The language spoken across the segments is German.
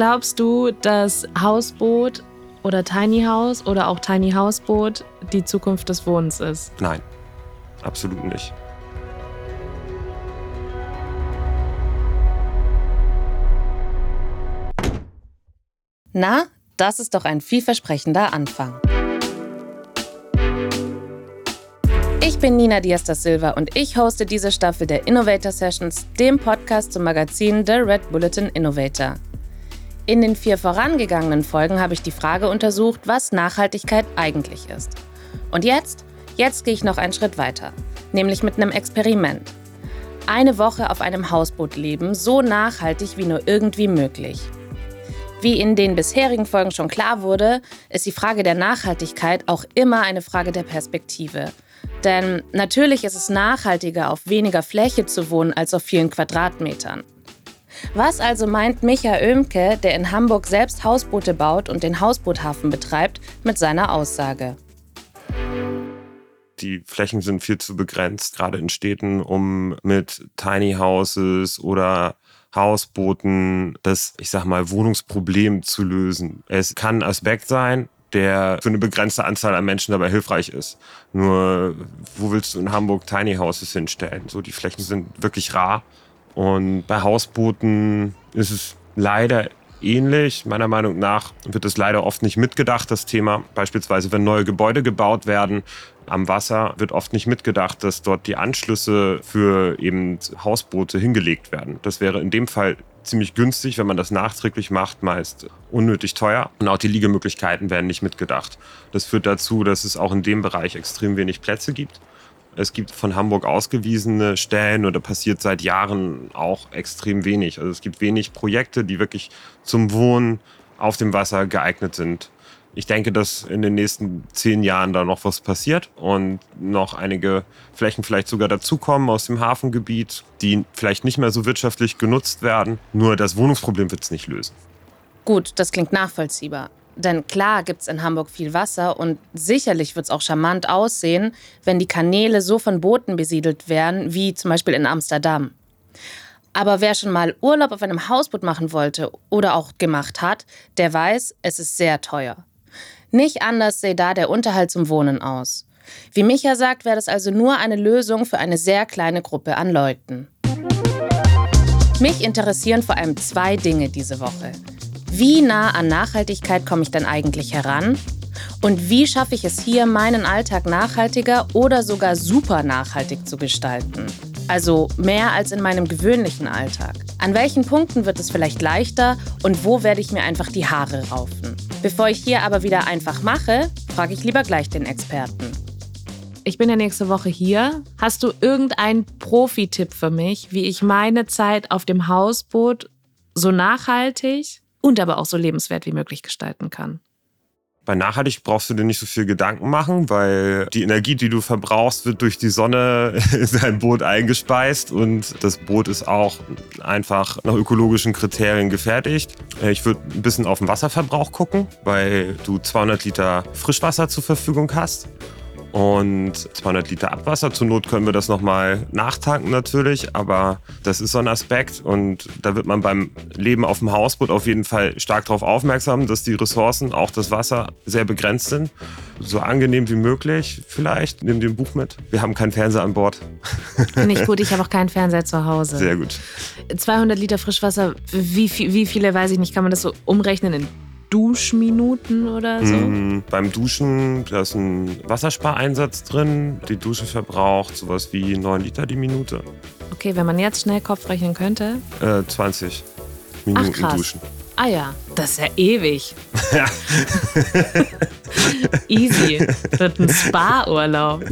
Glaubst du, dass Hausboot oder Tiny House oder auch Tiny Houseboot die Zukunft des Wohnens ist? Nein, absolut nicht. Na, das ist doch ein vielversprechender Anfang. Ich bin Nina Diaz da Silva und ich hoste diese Staffel der Innovator Sessions, dem Podcast zum Magazin The Red Bulletin Innovator. In den vier vorangegangenen Folgen habe ich die Frage untersucht, was Nachhaltigkeit eigentlich ist. Und jetzt, jetzt gehe ich noch einen Schritt weiter, nämlich mit einem Experiment. Eine Woche auf einem Hausboot leben, so nachhaltig wie nur irgendwie möglich. Wie in den bisherigen Folgen schon klar wurde, ist die Frage der Nachhaltigkeit auch immer eine Frage der Perspektive. Denn natürlich ist es nachhaltiger, auf weniger Fläche zu wohnen als auf vielen Quadratmetern. Was also meint Micha Oemke, der in Hamburg selbst Hausboote baut und den Hausboothafen betreibt, mit seiner Aussage? Die Flächen sind viel zu begrenzt, gerade in Städten, um mit Tiny Houses oder Hausbooten das, ich sag mal, Wohnungsproblem zu lösen. Es kann ein Aspekt sein, der für eine begrenzte Anzahl an Menschen dabei hilfreich ist. Nur, wo willst du in Hamburg Tiny Houses hinstellen? So, die Flächen sind wirklich rar. Und bei Hausbooten ist es leider ähnlich. Meiner Meinung nach wird es leider oft nicht mitgedacht, das Thema. Beispielsweise, wenn neue Gebäude gebaut werden am Wasser, wird oft nicht mitgedacht, dass dort die Anschlüsse für eben Hausboote hingelegt werden. Das wäre in dem Fall ziemlich günstig, wenn man das nachträglich macht, meist unnötig teuer. Und auch die Liegemöglichkeiten werden nicht mitgedacht. Das führt dazu, dass es auch in dem Bereich extrem wenig Plätze gibt. Es gibt von Hamburg ausgewiesene Stellen oder passiert seit Jahren auch extrem wenig. Also es gibt wenig Projekte, die wirklich zum Wohnen auf dem Wasser geeignet sind. Ich denke, dass in den nächsten zehn Jahren da noch was passiert und noch einige Flächen vielleicht sogar dazukommen aus dem Hafengebiet, die vielleicht nicht mehr so wirtschaftlich genutzt werden. Nur das Wohnungsproblem wird es nicht lösen. Gut, das klingt nachvollziehbar. Denn klar gibt es in Hamburg viel Wasser und sicherlich wird es auch charmant aussehen, wenn die Kanäle so von Booten besiedelt werden, wie zum Beispiel in Amsterdam. Aber wer schon mal Urlaub auf einem Hausboot machen wollte oder auch gemacht hat, der weiß, es ist sehr teuer. Nicht anders sähe da der Unterhalt zum Wohnen aus. Wie Micha sagt, wäre das also nur eine Lösung für eine sehr kleine Gruppe an Leuten. Mich interessieren vor allem zwei Dinge diese Woche. Wie nah an Nachhaltigkeit komme ich denn eigentlich heran? Und wie schaffe ich es hier, meinen Alltag nachhaltiger oder sogar super nachhaltig zu gestalten? Also mehr als in meinem gewöhnlichen Alltag. An welchen Punkten wird es vielleicht leichter und wo werde ich mir einfach die Haare raufen? Bevor ich hier aber wieder einfach mache, frage ich lieber gleich den Experten. Ich bin ja nächste Woche hier. Hast du irgendeinen Profi-Tipp für mich, wie ich meine Zeit auf dem Hausboot so nachhaltig und aber auch so lebenswert wie möglich gestalten kann. Bei nachhaltig brauchst du dir nicht so viel Gedanken machen, weil die Energie, die du verbrauchst, wird durch die Sonne in dein Boot eingespeist und das Boot ist auch einfach nach ökologischen Kriterien gefertigt. Ich würde ein bisschen auf den Wasserverbrauch gucken, weil du 200 Liter Frischwasser zur Verfügung hast und 200 Liter Abwasser. Zur Not können wir das nochmal nachtanken natürlich, aber das ist so ein Aspekt und da wird man beim Leben auf dem Hausboot auf jeden Fall stark darauf aufmerksam, dass die Ressourcen, auch das Wasser, sehr begrenzt sind. So angenehm wie möglich vielleicht. Nimm dir ein Buch mit. Wir haben keinen Fernseher an Bord. Finde ich gut, ich habe auch keinen Fernseher zu Hause. Sehr gut. 200 Liter Frischwasser, wie, wie viele, weiß ich nicht, kann man das so umrechnen in Duschminuten oder so? Mm, beim Duschen, da ist ein Wasserspareinsatz drin. Die Dusche verbraucht sowas wie 9 Liter die Minute. Okay, wenn man jetzt schnell Kopf rechnen könnte. Äh, 20 Minuten Ach, krass. duschen. Ah ja, das ist ja ewig. Easy. Wird ein Spa-Urlaub.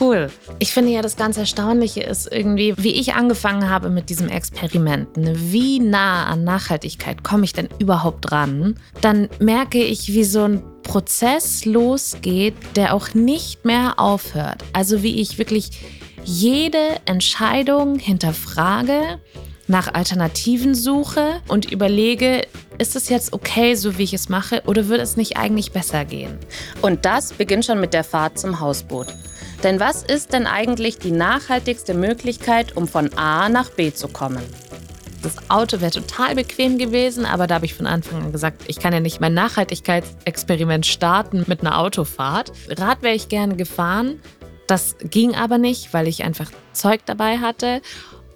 Cool. Ich finde ja, das ganz Erstaunliche ist irgendwie, wie ich angefangen habe mit diesem Experiment. Ne? Wie nah an Nachhaltigkeit komme ich denn überhaupt dran? Dann merke ich, wie so ein Prozess losgeht, der auch nicht mehr aufhört. Also wie ich wirklich jede Entscheidung hinterfrage, nach Alternativen suche und überlege, ist es jetzt okay, so wie ich es mache, oder würde es nicht eigentlich besser gehen? Und das beginnt schon mit der Fahrt zum Hausboot. Denn was ist denn eigentlich die nachhaltigste Möglichkeit, um von A nach B zu kommen? das Auto wäre total bequem gewesen, aber da habe ich von Anfang an gesagt, ich kann ja nicht mein Nachhaltigkeitsexperiment starten mit einer Autofahrt. Rad wäre ich gerne gefahren. Das ging aber nicht, weil ich einfach Zeug dabei hatte.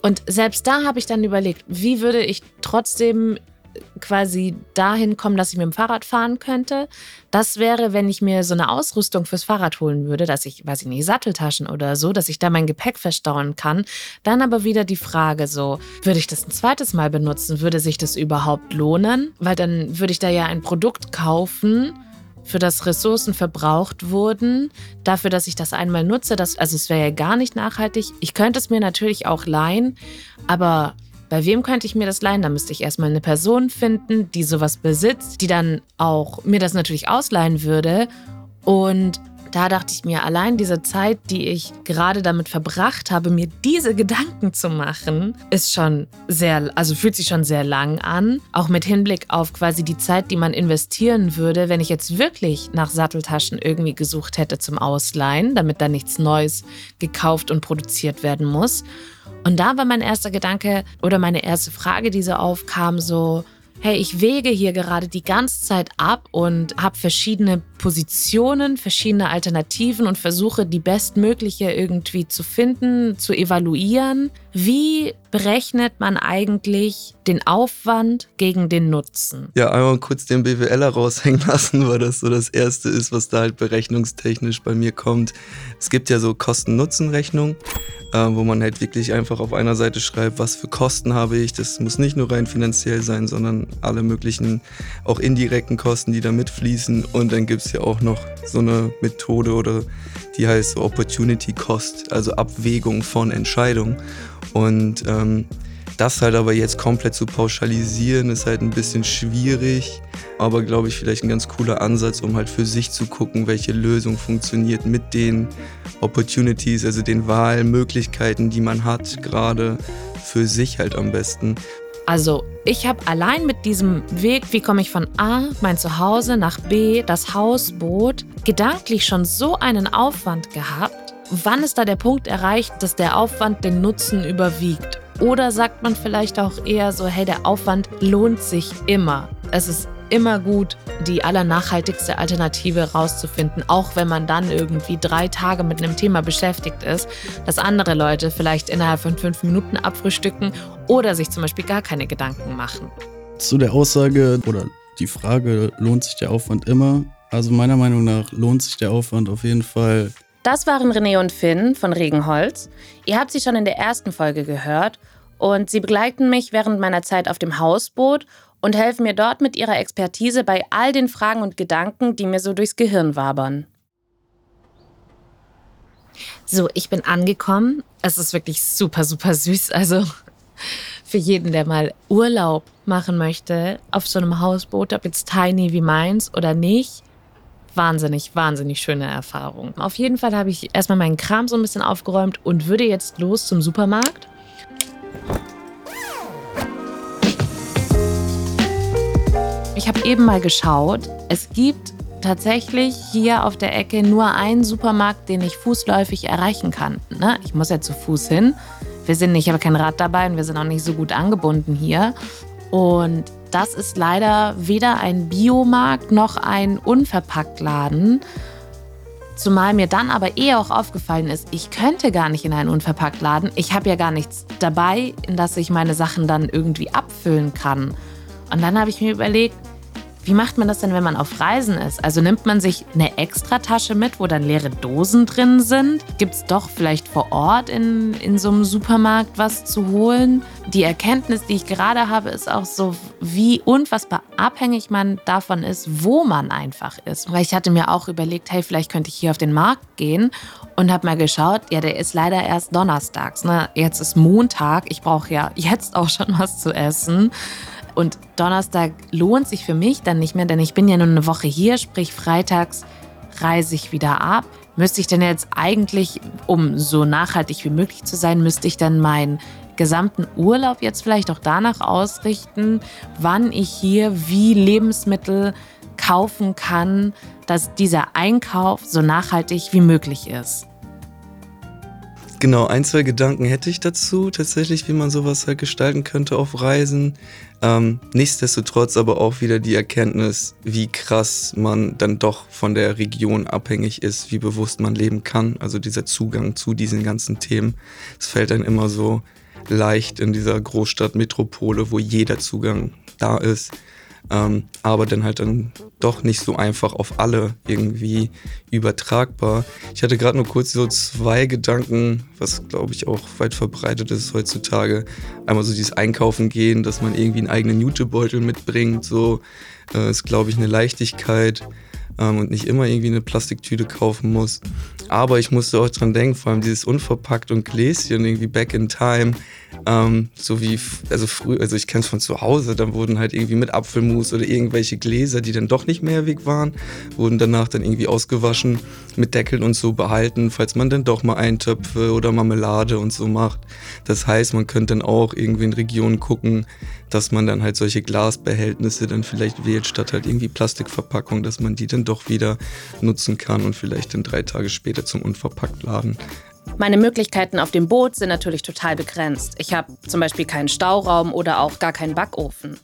Und selbst da habe ich dann überlegt, wie würde ich trotzdem quasi dahin kommen, dass ich mit dem Fahrrad fahren könnte. Das wäre, wenn ich mir so eine Ausrüstung fürs Fahrrad holen würde, dass ich, weiß ich nicht, Satteltaschen oder so, dass ich da mein Gepäck verstauen kann. Dann aber wieder die Frage so, würde ich das ein zweites Mal benutzen? Würde sich das überhaupt lohnen? Weil dann würde ich da ja ein Produkt kaufen, für das Ressourcen verbraucht wurden, dafür, dass ich das einmal nutze. Das, also es wäre ja gar nicht nachhaltig. Ich könnte es mir natürlich auch leihen, aber bei wem könnte ich mir das leihen? Da müsste ich erstmal eine Person finden, die sowas besitzt, die dann auch mir das natürlich ausleihen würde. Und da dachte ich mir, allein diese Zeit, die ich gerade damit verbracht habe, mir diese Gedanken zu machen, ist schon sehr, also fühlt sich schon sehr lang an. Auch mit Hinblick auf quasi die Zeit, die man investieren würde, wenn ich jetzt wirklich nach Satteltaschen irgendwie gesucht hätte zum Ausleihen, damit da nichts Neues gekauft und produziert werden muss. Und da war mein erster Gedanke oder meine erste Frage, die so aufkam, so, hey, ich wege hier gerade die ganze Zeit ab und habe verschiedene Positionen, verschiedene Alternativen und versuche die bestmögliche irgendwie zu finden, zu evaluieren. Wie berechnet man eigentlich den Aufwand gegen den Nutzen? Ja, einmal kurz den BWLer raushängen lassen, weil das so das Erste ist, was da halt berechnungstechnisch bei mir kommt. Es gibt ja so Kosten-Nutzen-Rechnung äh, wo man halt wirklich einfach auf einer Seite schreibt, was für Kosten habe ich. Das muss nicht nur rein finanziell sein, sondern alle möglichen auch indirekten Kosten, die da mitfließen. Und dann gibt es ja auch noch so eine Methode oder die heißt Opportunity Cost, also Abwägung von Entscheidungen. Und ähm, das halt aber jetzt komplett zu pauschalisieren, ist halt ein bisschen schwierig, aber glaube ich vielleicht ein ganz cooler Ansatz, um halt für sich zu gucken, welche Lösung funktioniert mit den Opportunities, also den Wahlmöglichkeiten, die man hat, gerade für sich halt am besten. Also ich habe allein mit diesem Weg, wie komme ich von A, mein Zuhause, nach B, das Hausboot, gedanklich schon so einen Aufwand gehabt. Wann ist da der Punkt erreicht, dass der Aufwand den Nutzen überwiegt? Oder sagt man vielleicht auch eher so, hey, der Aufwand lohnt sich immer. Es ist immer gut, die allernachhaltigste Alternative rauszufinden, auch wenn man dann irgendwie drei Tage mit einem Thema beschäftigt ist, dass andere Leute vielleicht innerhalb von fünf Minuten abfrühstücken oder sich zum Beispiel gar keine Gedanken machen. Zu der Aussage oder die Frage, lohnt sich der Aufwand immer? Also meiner Meinung nach lohnt sich der Aufwand auf jeden Fall das waren René und Finn von Regenholz. Ihr habt sie schon in der ersten Folge gehört und sie begleiten mich während meiner Zeit auf dem Hausboot und helfen mir dort mit ihrer Expertise bei all den Fragen und Gedanken, die mir so durchs Gehirn wabern. So, ich bin angekommen. Es ist wirklich super, super süß. Also für jeden, der mal Urlaub machen möchte auf so einem Hausboot, ob jetzt tiny wie meins oder nicht, wahnsinnig, wahnsinnig schöne Erfahrung. Auf jeden Fall habe ich erstmal meinen Kram so ein bisschen aufgeräumt und würde jetzt los zum Supermarkt. Ich habe eben mal geschaut. Es gibt tatsächlich hier auf der Ecke nur einen Supermarkt, den ich fußläufig erreichen kann. Ne? Ich muss ja zu Fuß hin. Wir sind nicht, ich habe kein Rad dabei und wir sind auch nicht so gut angebunden hier. Und das ist leider weder ein Biomarkt noch ein Unverpacktladen. Zumal mir dann aber eher auch aufgefallen ist, ich könnte gar nicht in einen Unverpacktladen. Ich habe ja gar nichts dabei, in das ich meine Sachen dann irgendwie abfüllen kann. Und dann habe ich mir überlegt, wie macht man das denn, wenn man auf Reisen ist? Also nimmt man sich eine Extratasche mit, wo dann leere Dosen drin sind? Gibt es doch vielleicht vor Ort in, in so einem Supermarkt was zu holen? Die Erkenntnis, die ich gerade habe, ist auch so, wie unfassbar abhängig man davon ist, wo man einfach ist. Weil ich hatte mir auch überlegt, hey, vielleicht könnte ich hier auf den Markt gehen und habe mal geschaut, ja, der ist leider erst donnerstags. Ne? Jetzt ist Montag, ich brauche ja jetzt auch schon was zu essen. Und Donnerstag lohnt sich für mich dann nicht mehr, denn ich bin ja nur eine Woche hier, sprich freitags reise ich wieder ab. Müsste ich denn jetzt eigentlich, um so nachhaltig wie möglich zu sein, müsste ich dann meinen gesamten Urlaub jetzt vielleicht auch danach ausrichten, wann ich hier wie Lebensmittel kaufen kann, dass dieser Einkauf so nachhaltig wie möglich ist. Genau, ein, zwei Gedanken hätte ich dazu, tatsächlich, wie man sowas halt gestalten könnte auf Reisen. Ähm, nichtsdestotrotz aber auch wieder die Erkenntnis, wie krass man dann doch von der Region abhängig ist, wie bewusst man leben kann. Also dieser Zugang zu diesen ganzen Themen. Es fällt dann immer so leicht in dieser Großstadt Metropole, wo jeder Zugang da ist ähm, aber dann halt dann doch nicht so einfach auf alle irgendwie übertragbar. Ich hatte gerade nur kurz so zwei Gedanken, was glaube ich auch weit verbreitet ist heutzutage. Einmal so dieses Einkaufen gehen, dass man irgendwie einen eigenen Jutebeutel mitbringt, so äh, ist glaube ich eine Leichtigkeit ähm, und nicht immer irgendwie eine Plastiktüte kaufen muss. Aber ich musste auch dran denken, vor allem dieses unverpackt und Gläschen irgendwie back in time. Ähm, so wie, also früher, also ich kenne es von zu Hause, dann wurden halt irgendwie mit Apfelmus oder irgendwelche Gläser, die dann doch nicht mehrweg waren, wurden danach dann irgendwie ausgewaschen, mit Deckeln und so behalten, falls man dann doch mal Eintöpfe oder Marmelade und so macht. Das heißt, man könnte dann auch irgendwie in Regionen gucken, dass man dann halt solche Glasbehältnisse dann vielleicht wählt, statt halt irgendwie Plastikverpackung, dass man die dann doch wieder nutzen kann und vielleicht dann drei Tage später zum Unverpacktladen meine Möglichkeiten auf dem Boot sind natürlich total begrenzt. Ich habe zum Beispiel keinen Stauraum oder auch gar keinen Backofen.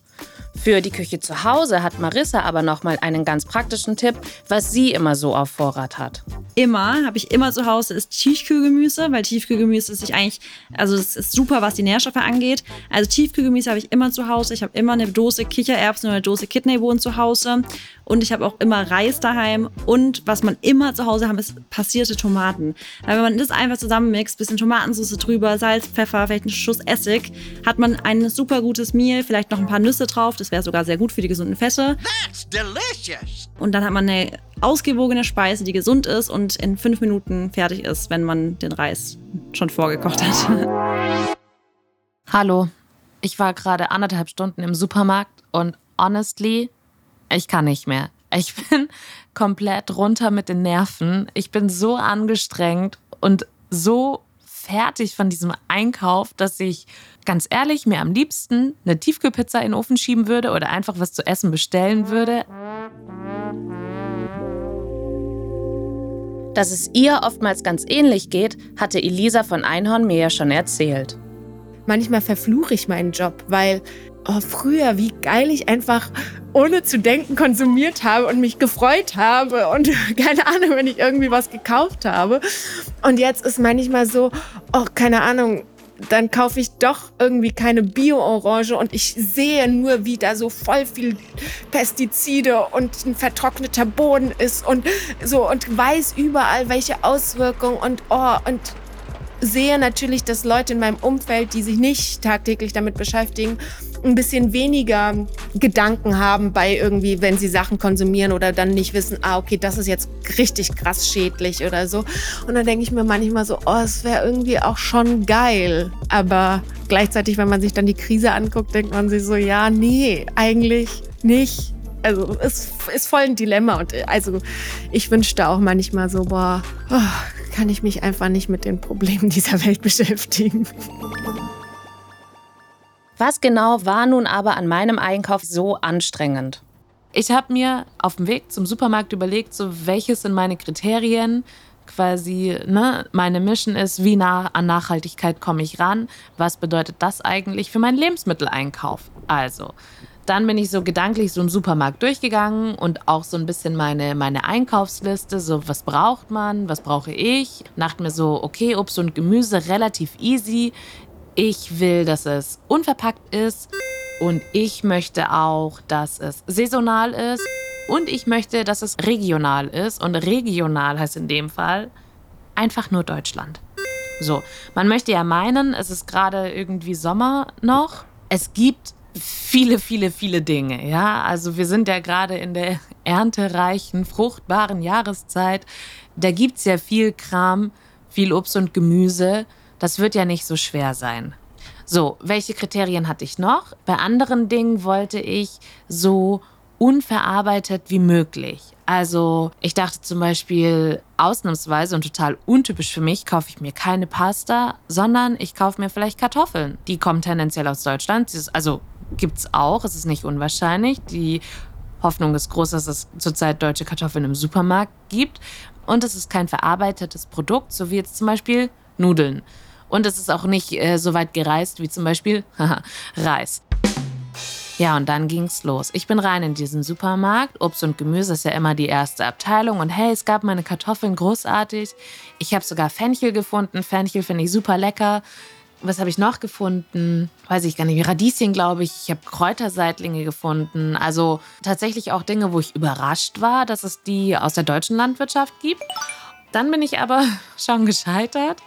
Für die Küche zu Hause hat Marissa aber noch mal einen ganz praktischen Tipp, was sie immer so auf Vorrat hat. Immer, habe ich immer zu Hause, ist Tiefkühlgemüse, weil Tiefkühlgemüse ist sich eigentlich, also es ist super, was die Nährstoffe angeht. Also Tiefkühlgemüse habe ich immer zu Hause. Ich habe immer eine Dose Kichererbsen oder eine Dose Kidneybohnen zu Hause. Und ich habe auch immer Reis daheim. Und was man immer zu Hause haben, ist passierte Tomaten. Weil wenn man das einfach zusammenmixt, bisschen Tomatensauce drüber, Salz, Pfeffer, vielleicht einen Schuss Essig, hat man ein super gutes Meal, vielleicht noch ein paar Nüsse drauf. Das wäre sogar sehr gut für die gesunden Fette. That's delicious. Und dann hat man eine ausgewogene Speise, die gesund ist und in fünf Minuten fertig ist, wenn man den Reis schon vorgekocht hat. Hallo, ich war gerade anderthalb Stunden im Supermarkt und honestly, ich kann nicht mehr. Ich bin komplett runter mit den Nerven. Ich bin so angestrengt und so fertig von diesem Einkauf, dass ich ganz ehrlich mir am liebsten eine Tiefkühlpizza in den Ofen schieben würde oder einfach was zu essen bestellen würde. Dass es ihr oftmals ganz ähnlich geht, hatte Elisa von Einhorn mir ja schon erzählt. Manchmal verfluche ich meinen Job, weil oh, früher, wie geil ich einfach ohne zu denken konsumiert habe und mich gefreut habe und keine Ahnung, wenn ich irgendwie was gekauft habe. Und jetzt ist manchmal so, oh, keine Ahnung, dann kaufe ich doch irgendwie keine Bio-Orange und ich sehe nur, wie da so voll viel Pestizide und ein vertrockneter Boden ist und so und weiß überall, welche Auswirkungen und oh, und sehe natürlich, dass Leute in meinem Umfeld, die sich nicht tagtäglich damit beschäftigen, ein bisschen weniger Gedanken haben bei irgendwie, wenn sie Sachen konsumieren oder dann nicht wissen, ah, okay, das ist jetzt richtig krass schädlich oder so. Und dann denke ich mir manchmal so, oh, es wäre irgendwie auch schon geil. Aber gleichzeitig, wenn man sich dann die Krise anguckt, denkt man sich so, ja, nee, eigentlich nicht. Also es ist voll ein Dilemma und also ich wünschte auch manchmal so, boah, oh, kann ich mich einfach nicht mit den Problemen dieser Welt beschäftigen. Was genau war nun aber an meinem Einkauf so anstrengend? Ich habe mir auf dem Weg zum Supermarkt überlegt, so welches sind meine Kriterien, quasi, ne, meine Mission ist, wie nah an Nachhaltigkeit komme ich ran? Was bedeutet das eigentlich für meinen Lebensmitteleinkauf? Also, dann bin ich so gedanklich so im Supermarkt durchgegangen und auch so ein bisschen meine, meine Einkaufsliste, so was braucht man, was brauche ich. Dachte mir so, okay, Obst und Gemüse relativ easy. Ich will, dass es unverpackt ist und ich möchte auch, dass es saisonal ist und ich möchte, dass es regional ist und regional heißt in dem Fall einfach nur Deutschland. So, man möchte ja meinen, es ist gerade irgendwie Sommer noch. Es gibt viele, viele, viele Dinge. Ja, also wir sind ja gerade in der erntereichen, fruchtbaren Jahreszeit. Da gibt es ja viel Kram, viel Obst und Gemüse. Das wird ja nicht so schwer sein. So, welche Kriterien hatte ich noch? Bei anderen Dingen wollte ich so unverarbeitet wie möglich. Also ich dachte zum Beispiel ausnahmsweise und total untypisch für mich, kaufe ich mir keine Pasta, sondern ich kaufe mir vielleicht Kartoffeln. Die kommen tendenziell aus Deutschland. Also gibt es auch, es ist nicht unwahrscheinlich. Die Hoffnung ist groß, dass es zurzeit deutsche Kartoffeln im Supermarkt gibt. Und es ist kein verarbeitetes Produkt, so wie jetzt zum Beispiel Nudeln. Und es ist auch nicht äh, so weit gereist wie zum Beispiel Reis. Ja, und dann ging's los. Ich bin rein in diesen Supermarkt. Obst und Gemüse ist ja immer die erste Abteilung. Und hey, es gab meine Kartoffeln großartig. Ich habe sogar Fenchel gefunden. Fenchel finde ich super lecker. Was habe ich noch gefunden? Weiß ich gar nicht. Radieschen, glaube ich. Ich habe Kräuterseitlinge gefunden. Also tatsächlich auch Dinge, wo ich überrascht war, dass es die aus der deutschen Landwirtschaft gibt. Dann bin ich aber schon gescheitert.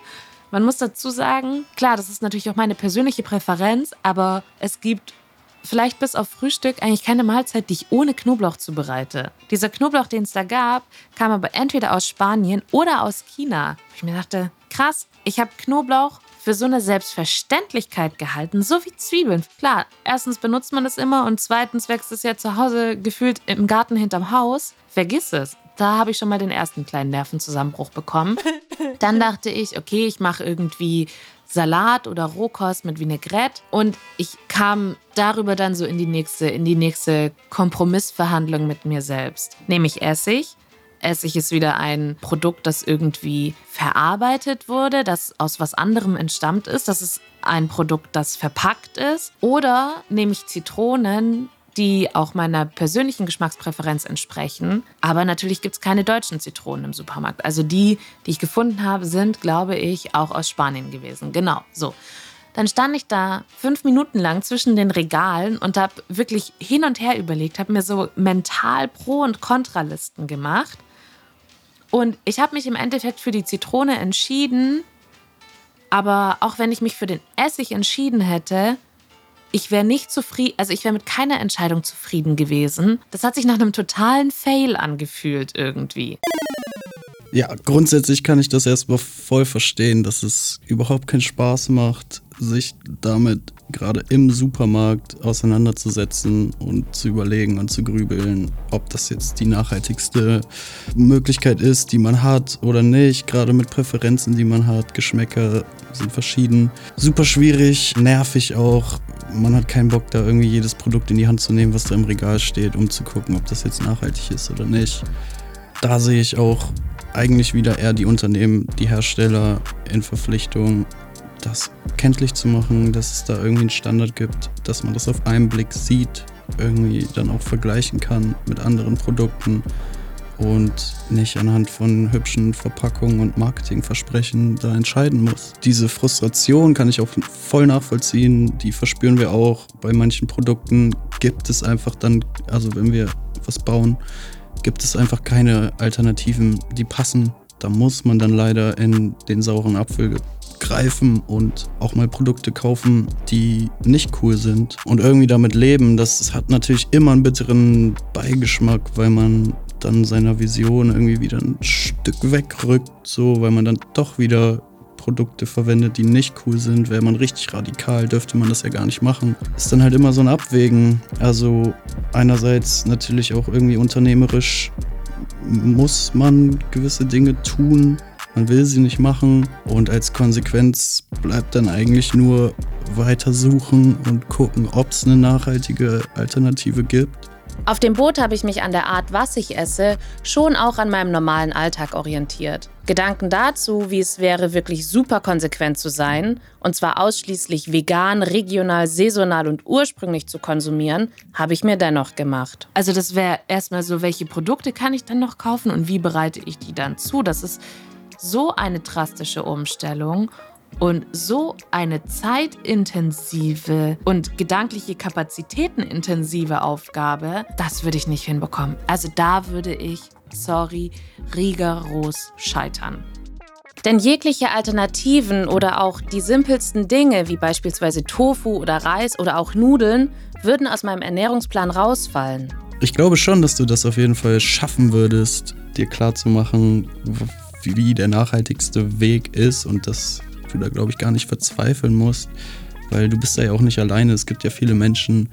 Man muss dazu sagen, klar, das ist natürlich auch meine persönliche Präferenz, aber es gibt vielleicht bis auf Frühstück eigentlich keine Mahlzeit, die ich ohne Knoblauch zubereite. Dieser Knoblauch, den es da gab, kam aber entweder aus Spanien oder aus China. Ich mir dachte, krass, ich habe Knoblauch für so eine Selbstverständlichkeit gehalten, so wie Zwiebeln. Klar, erstens benutzt man es immer und zweitens wächst es ja zu Hause gefühlt im Garten hinterm Haus. Vergiss es. Da habe ich schon mal den ersten kleinen Nervenzusammenbruch bekommen. Dann dachte ich, okay, ich mache irgendwie Salat oder Rohkost mit Vinaigrette und ich kam darüber dann so in die nächste, in die nächste Kompromissverhandlung mit mir selbst. Nämlich Essig. Essig ist wieder ein Produkt, das irgendwie verarbeitet wurde, das aus was anderem entstammt ist. Das ist ein Produkt, das verpackt ist. Oder nehme ich Zitronen, die auch meiner persönlichen Geschmackspräferenz entsprechen. Aber natürlich gibt es keine deutschen Zitronen im Supermarkt. Also die, die ich gefunden habe, sind, glaube ich, auch aus Spanien gewesen. Genau, so. Dann stand ich da fünf Minuten lang zwischen den Regalen und habe wirklich hin und her überlegt, habe mir so mental Pro- und Kontralisten gemacht. Und ich habe mich im Endeffekt für die Zitrone entschieden. Aber auch wenn ich mich für den Essig entschieden hätte, ich wäre nicht zufrieden, also ich wäre mit keiner Entscheidung zufrieden gewesen. Das hat sich nach einem totalen Fail angefühlt irgendwie. Ja, grundsätzlich kann ich das erstmal voll verstehen, dass es überhaupt keinen Spaß macht, sich damit gerade im Supermarkt auseinanderzusetzen und zu überlegen und zu grübeln, ob das jetzt die nachhaltigste Möglichkeit ist, die man hat oder nicht. Gerade mit Präferenzen, die man hat. Geschmäcker sind verschieden. Super schwierig, nervig auch. Man hat keinen Bock, da irgendwie jedes Produkt in die Hand zu nehmen, was da im Regal steht, um zu gucken, ob das jetzt nachhaltig ist oder nicht. Da sehe ich auch eigentlich wieder eher die Unternehmen, die Hersteller in Verpflichtung, das kenntlich zu machen, dass es da irgendwie einen Standard gibt, dass man das auf einen Blick sieht, irgendwie dann auch vergleichen kann mit anderen Produkten und nicht anhand von hübschen Verpackungen und Marketingversprechen da entscheiden muss. Diese Frustration kann ich auch voll nachvollziehen, die verspüren wir auch. Bei manchen Produkten gibt es einfach dann, also wenn wir was bauen, gibt es einfach keine Alternativen, die passen. Da muss man dann leider in den sauren Apfel greifen und auch mal Produkte kaufen, die nicht cool sind und irgendwie damit leben. Das hat natürlich immer einen bitteren Beigeschmack, weil man dann seiner Vision irgendwie wieder ein Stück wegrückt, so, weil man dann doch wieder Produkte verwendet, die nicht cool sind. Wäre man richtig radikal, dürfte man das ja gar nicht machen. Ist dann halt immer so ein Abwägen. Also einerseits natürlich auch irgendwie unternehmerisch muss man gewisse Dinge tun, man will sie nicht machen und als Konsequenz bleibt dann eigentlich nur weiter suchen und gucken, ob es eine nachhaltige Alternative gibt. Auf dem Boot habe ich mich an der Art, was ich esse, schon auch an meinem normalen Alltag orientiert. Gedanken dazu, wie es wäre, wirklich super konsequent zu sein, und zwar ausschließlich vegan, regional, saisonal und ursprünglich zu konsumieren, habe ich mir dennoch gemacht. Also das wäre erstmal so, welche Produkte kann ich dann noch kaufen und wie bereite ich die dann zu? Das ist so eine drastische Umstellung und so eine zeitintensive und gedankliche kapazitätenintensive Aufgabe, das würde ich nicht hinbekommen. Also da würde ich, sorry, rigoros scheitern. Denn jegliche Alternativen oder auch die simpelsten Dinge, wie beispielsweise Tofu oder Reis oder auch Nudeln, würden aus meinem Ernährungsplan rausfallen. Ich glaube schon, dass du das auf jeden Fall schaffen würdest, dir klarzumachen, wie der nachhaltigste Weg ist und dass du da, glaube ich, gar nicht verzweifeln musst, weil du bist da ja auch nicht alleine. Es gibt ja viele Menschen,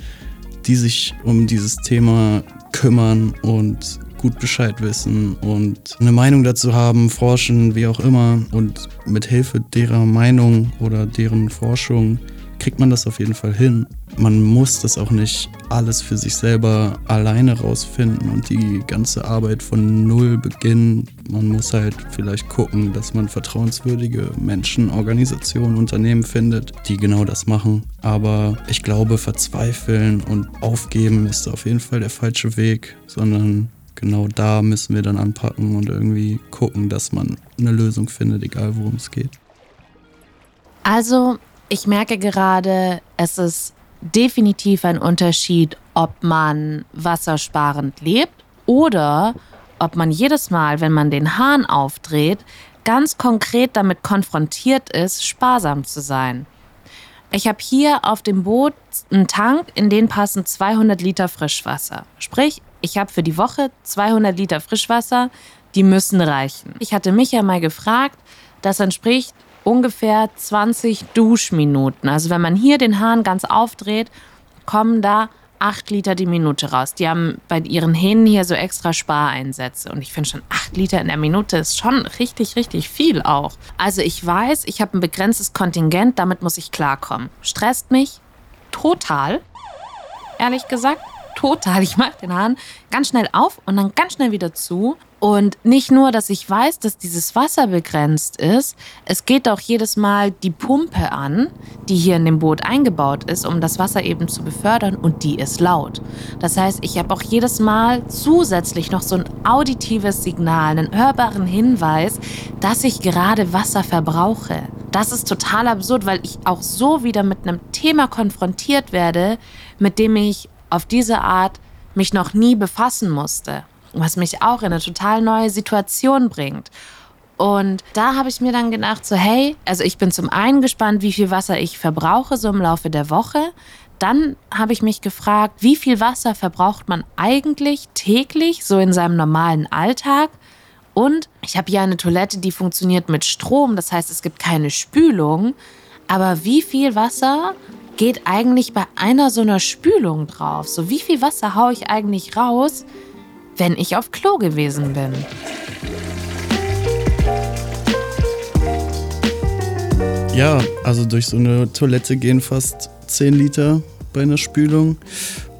die sich um dieses Thema kümmern und gut Bescheid wissen und eine Meinung dazu haben, forschen, wie auch immer. Und mit Hilfe derer Meinung oder deren Forschung kriegt man das auf jeden Fall hin. Man muss das auch nicht alles für sich selber alleine rausfinden und die ganze Arbeit von null beginnen. Man muss halt vielleicht gucken, dass man vertrauenswürdige Menschen, Organisationen, Unternehmen findet, die genau das machen. Aber ich glaube, verzweifeln und aufgeben ist auf jeden Fall der falsche Weg, sondern genau da müssen wir dann anpacken und irgendwie gucken, dass man eine Lösung findet, egal worum es geht. Also, ich merke gerade, es ist definitiv ein Unterschied, ob man wassersparend lebt oder ob man jedes Mal, wenn man den Hahn aufdreht, ganz konkret damit konfrontiert ist, sparsam zu sein. Ich habe hier auf dem Boot einen Tank, in den passen 200 Liter Frischwasser. Sprich, ich habe für die Woche 200 Liter Frischwasser, die müssen reichen. Ich hatte mich ja mal gefragt, das entspricht ungefähr 20 Duschminuten. Also wenn man hier den Hahn ganz aufdreht, kommen da 8 Liter die Minute raus. Die haben bei ihren Hähnen hier so extra Spareinsätze. Und ich finde schon 8 Liter in der Minute ist schon richtig, richtig viel auch. Also ich weiß, ich habe ein begrenztes Kontingent, damit muss ich klarkommen. Stresst mich total, ehrlich gesagt total. Ich mache den Hahn ganz schnell auf und dann ganz schnell wieder zu. Und nicht nur, dass ich weiß, dass dieses Wasser begrenzt ist, es geht auch jedes Mal die Pumpe an, die hier in dem Boot eingebaut ist, um das Wasser eben zu befördern und die ist laut. Das heißt, ich habe auch jedes Mal zusätzlich noch so ein auditives Signal, einen hörbaren Hinweis, dass ich gerade Wasser verbrauche. Das ist total absurd, weil ich auch so wieder mit einem Thema konfrontiert werde, mit dem ich auf diese Art mich noch nie befassen musste, was mich auch in eine total neue Situation bringt. Und da habe ich mir dann gedacht, so hey, also ich bin zum einen gespannt, wie viel Wasser ich verbrauche so im Laufe der Woche. Dann habe ich mich gefragt, wie viel Wasser verbraucht man eigentlich täglich so in seinem normalen Alltag? Und ich habe hier eine Toilette, die funktioniert mit Strom, das heißt, es gibt keine Spülung. Aber wie viel Wasser geht eigentlich bei einer so einer Spülung drauf? So wie viel Wasser haue ich eigentlich raus, wenn ich auf Klo gewesen bin? Ja, also durch so eine Toilette gehen fast 10 Liter bei einer Spülung.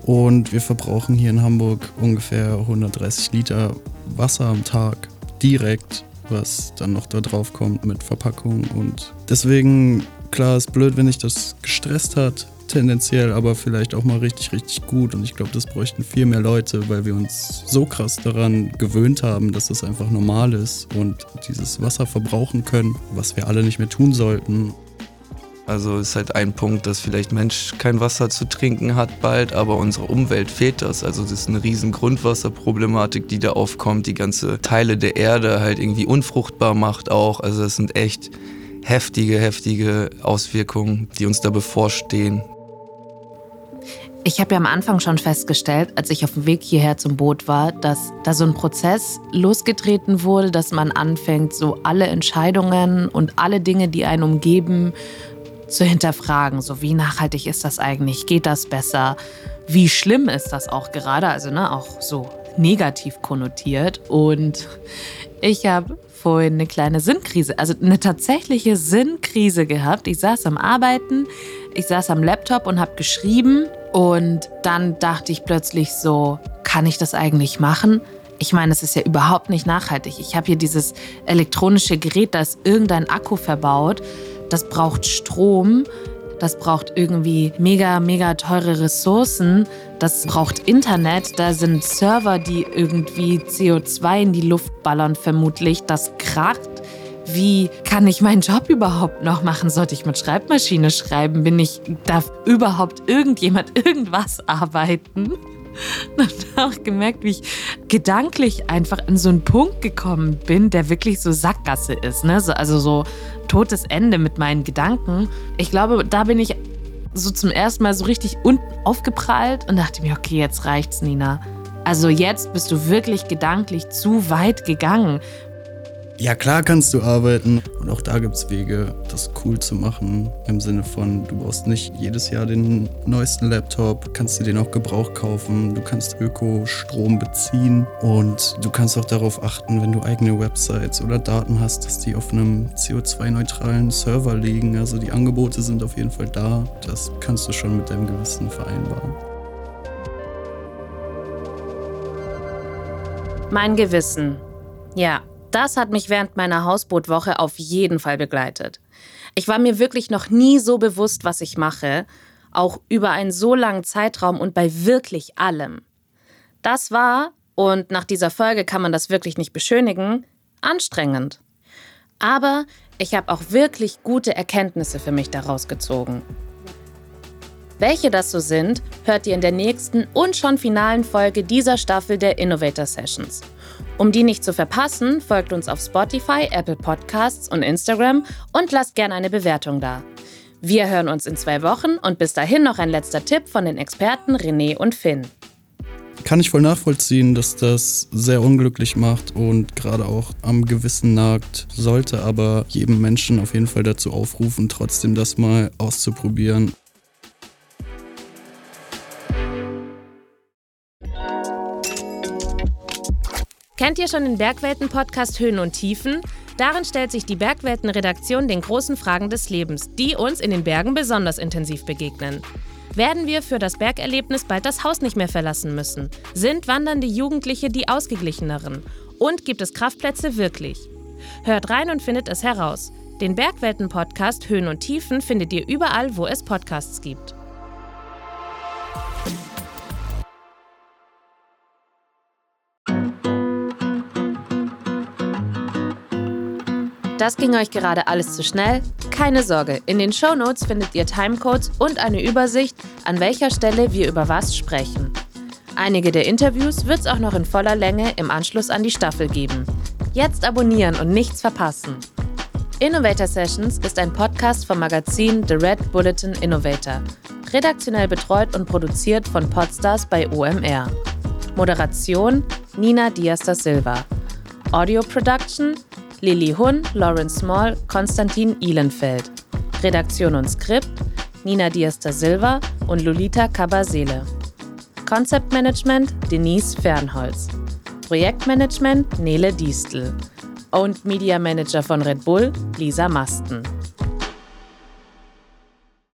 Und wir verbrauchen hier in Hamburg ungefähr 130 Liter Wasser am Tag direkt, was dann noch da drauf kommt mit Verpackung. Und deswegen Klar, ist blöd, wenn dich das gestresst hat, tendenziell, aber vielleicht auch mal richtig, richtig gut. Und ich glaube, das bräuchten viel mehr Leute, weil wir uns so krass daran gewöhnt haben, dass das einfach normal ist und dieses Wasser verbrauchen können, was wir alle nicht mehr tun sollten. Also ist halt ein Punkt, dass vielleicht Mensch kein Wasser zu trinken hat bald, aber unserer Umwelt fehlt das. Also das ist eine riesen Grundwasserproblematik, die da aufkommt, die ganze Teile der Erde halt irgendwie unfruchtbar macht auch. Also das sind echt heftige, heftige Auswirkungen, die uns da bevorstehen. Ich habe ja am Anfang schon festgestellt, als ich auf dem Weg hierher zum Boot war, dass da so ein Prozess losgetreten wurde, dass man anfängt, so alle Entscheidungen und alle Dinge, die einen umgeben, zu hinterfragen. So, wie nachhaltig ist das eigentlich? Geht das besser? Wie schlimm ist das auch gerade? Also, ne, auch so negativ konnotiert. Und ich habe vorhin eine kleine Sinnkrise, also eine tatsächliche Sinnkrise gehabt. Ich saß am Arbeiten, ich saß am Laptop und habe geschrieben und dann dachte ich plötzlich so, kann ich das eigentlich machen? Ich meine, es ist ja überhaupt nicht nachhaltig. Ich habe hier dieses elektronische Gerät, da ist irgendein Akku verbaut, das braucht Strom das braucht irgendwie mega, mega teure Ressourcen. Das braucht Internet. Da sind Server, die irgendwie CO2 in die Luft ballern, vermutlich. Das kracht. Wie kann ich meinen Job überhaupt noch machen? Sollte ich mit Schreibmaschine schreiben? Bin ich, darf überhaupt irgendjemand irgendwas arbeiten? Und habe auch gemerkt, wie ich gedanklich einfach in so einen Punkt gekommen bin, der wirklich so Sackgasse ist. Ne? Also so totes Ende mit meinen Gedanken. Ich glaube, da bin ich so zum ersten Mal so richtig unten aufgeprallt und dachte mir, okay, jetzt reicht's, Nina. Also jetzt bist du wirklich gedanklich zu weit gegangen. Ja, klar kannst du arbeiten. Und auch da gibt es Wege, das cool zu machen. Im Sinne von, du brauchst nicht jedes Jahr den neuesten Laptop, kannst dir den auch Gebrauch kaufen, du kannst Ökostrom beziehen und du kannst auch darauf achten, wenn du eigene Websites oder Daten hast, dass die auf einem CO2-neutralen Server liegen. Also die Angebote sind auf jeden Fall da. Das kannst du schon mit deinem Gewissen vereinbaren. Mein Gewissen. Ja, das hat mich während meiner Hausbootwoche auf jeden Fall begleitet. Ich war mir wirklich noch nie so bewusst, was ich mache, auch über einen so langen Zeitraum und bei wirklich allem. Das war, und nach dieser Folge kann man das wirklich nicht beschönigen, anstrengend. Aber ich habe auch wirklich gute Erkenntnisse für mich daraus gezogen. Welche das so sind, hört ihr in der nächsten und schon finalen Folge dieser Staffel der Innovator Sessions. Um die nicht zu verpassen, folgt uns auf Spotify, Apple Podcasts und Instagram und lasst gerne eine Bewertung da. Wir hören uns in zwei Wochen und bis dahin noch ein letzter Tipp von den Experten René und Finn. Kann ich voll nachvollziehen, dass das sehr unglücklich macht und gerade auch am Gewissen nagt, sollte aber jedem Menschen auf jeden Fall dazu aufrufen, trotzdem das mal auszuprobieren. Kennt ihr schon den Bergwelten-Podcast Höhen und Tiefen? Darin stellt sich die Bergwelten-Redaktion den großen Fragen des Lebens, die uns in den Bergen besonders intensiv begegnen. Werden wir für das Bergerlebnis bald das Haus nicht mehr verlassen müssen? Sind wandernde Jugendliche die ausgeglicheneren? Und gibt es Kraftplätze wirklich? Hört rein und findet es heraus. Den Bergwelten-Podcast Höhen und Tiefen findet ihr überall, wo es Podcasts gibt. Das ging euch gerade alles zu schnell? Keine Sorge, in den Shownotes findet ihr Timecodes und eine Übersicht, an welcher Stelle wir über was sprechen. Einige der Interviews wird es auch noch in voller Länge im Anschluss an die Staffel geben. Jetzt abonnieren und nichts verpassen. Innovator Sessions ist ein Podcast vom Magazin The Red Bulletin Innovator, redaktionell betreut und produziert von Podstars bei OMR. Moderation Nina Diaz da Silva. Audio Production Lilly Hun, Lawrence Small, Konstantin Ihlenfeld. Redaktion und Skript Nina Diaz da Silva und Lolita Cabasele. Konzeptmanagement Denise Fernholz. Projektmanagement Nele Diestel. Und Media Manager von Red Bull Lisa Masten.